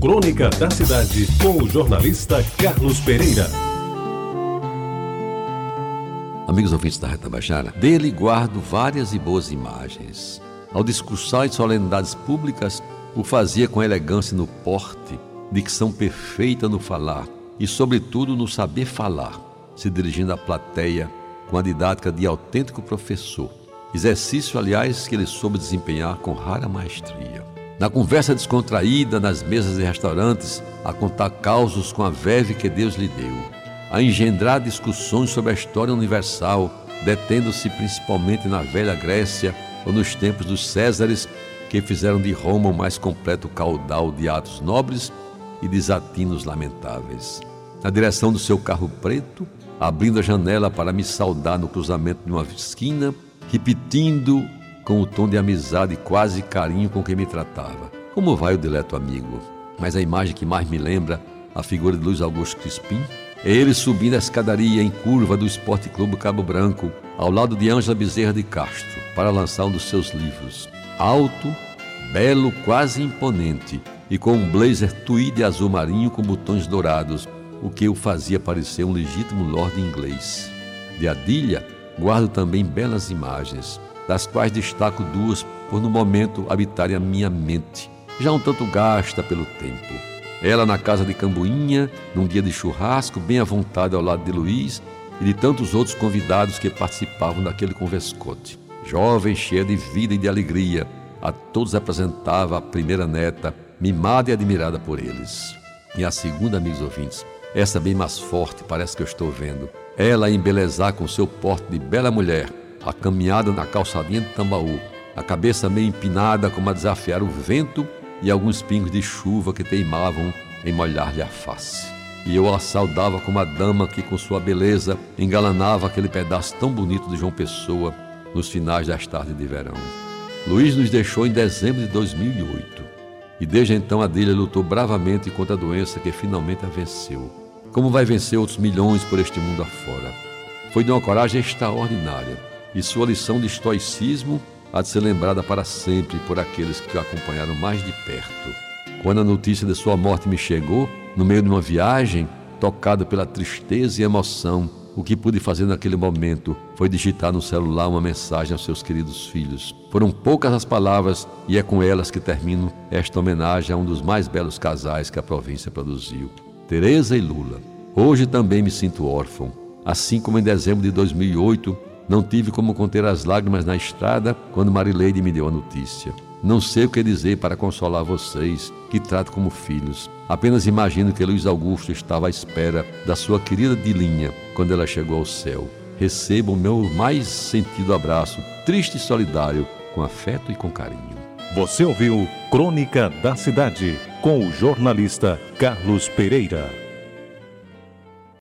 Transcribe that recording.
Crônica da Cidade, com o jornalista Carlos Pereira. Amigos ouvintes da Reta Bajara, dele guardo várias e boas imagens. Ao discursar em solenidades públicas, o fazia com elegância no porte, dicção perfeita no falar e, sobretudo, no saber falar, se dirigindo à plateia com a didática de autêntico professor. Exercício, aliás, que ele soube desempenhar com rara maestria. Na conversa descontraída, nas mesas de restaurantes, a contar causos com a verve que Deus lhe deu, a engendrar discussões sobre a história universal, detendo-se principalmente na velha Grécia ou nos tempos dos Césares, que fizeram de Roma o mais completo caudal de atos nobres e desatinos lamentáveis. Na direção do seu carro preto, abrindo a janela para me saudar no cruzamento de uma esquina, repetindo com o tom de amizade e quase carinho com que me tratava. Como vai o dileto amigo? Mas a imagem que mais me lembra a figura de Luiz Augusto Crispim é ele subindo a escadaria em curva do Esporte Clube Cabo Branco, ao lado de Ângela Bezerra de Castro, para lançar um dos seus livros. Alto, belo, quase imponente, e com um blazer tweed azul marinho com botões dourados, o que o fazia parecer um legítimo lord inglês. De Adilha, guardo também belas imagens, das quais destaco duas por no momento habitarem a minha mente, já um tanto gasta pelo tempo. Ela na casa de Cambuinha, num dia de churrasco, bem à vontade ao lado de Luiz e de tantos outros convidados que participavam daquele converscote. Jovem, cheia de vida e de alegria, a todos apresentava a primeira neta, mimada e admirada por eles. E a segunda, amigos ouvintes, essa bem mais forte, parece que eu estou vendo. Ela embelezar com seu porte de bela mulher, a caminhada na calçadinha de Tambaú, a cabeça meio empinada como a desafiar o vento e alguns pingos de chuva que teimavam em molhar-lhe a face. E eu a saudava como a dama que, com sua beleza, engalanava aquele pedaço tão bonito de João Pessoa nos finais das tardes de verão. Luiz nos deixou em dezembro de 2008 e desde então Adília lutou bravamente contra a doença que finalmente a venceu. Como vai vencer outros milhões por este mundo afora? Foi de uma coragem extraordinária e sua lição de estoicismo há de ser lembrada para sempre por aqueles que o acompanharam mais de perto. Quando a notícia de sua morte me chegou, no meio de uma viagem, tocado pela tristeza e emoção, o que pude fazer naquele momento foi digitar no celular uma mensagem aos seus queridos filhos. Foram poucas as palavras e é com elas que termino esta homenagem a um dos mais belos casais que a província produziu, Teresa e Lula. Hoje também me sinto órfão, assim como em dezembro de 2008 não tive como conter as lágrimas na estrada quando Marileide me deu a notícia. Não sei o que dizer para consolar vocês, que trato como filhos. Apenas imagino que Luiz Augusto estava à espera da sua querida Dilinha quando ela chegou ao céu. Receba o meu mais sentido abraço, triste e solidário, com afeto e com carinho. Você ouviu Crônica da Cidade, com o jornalista Carlos Pereira.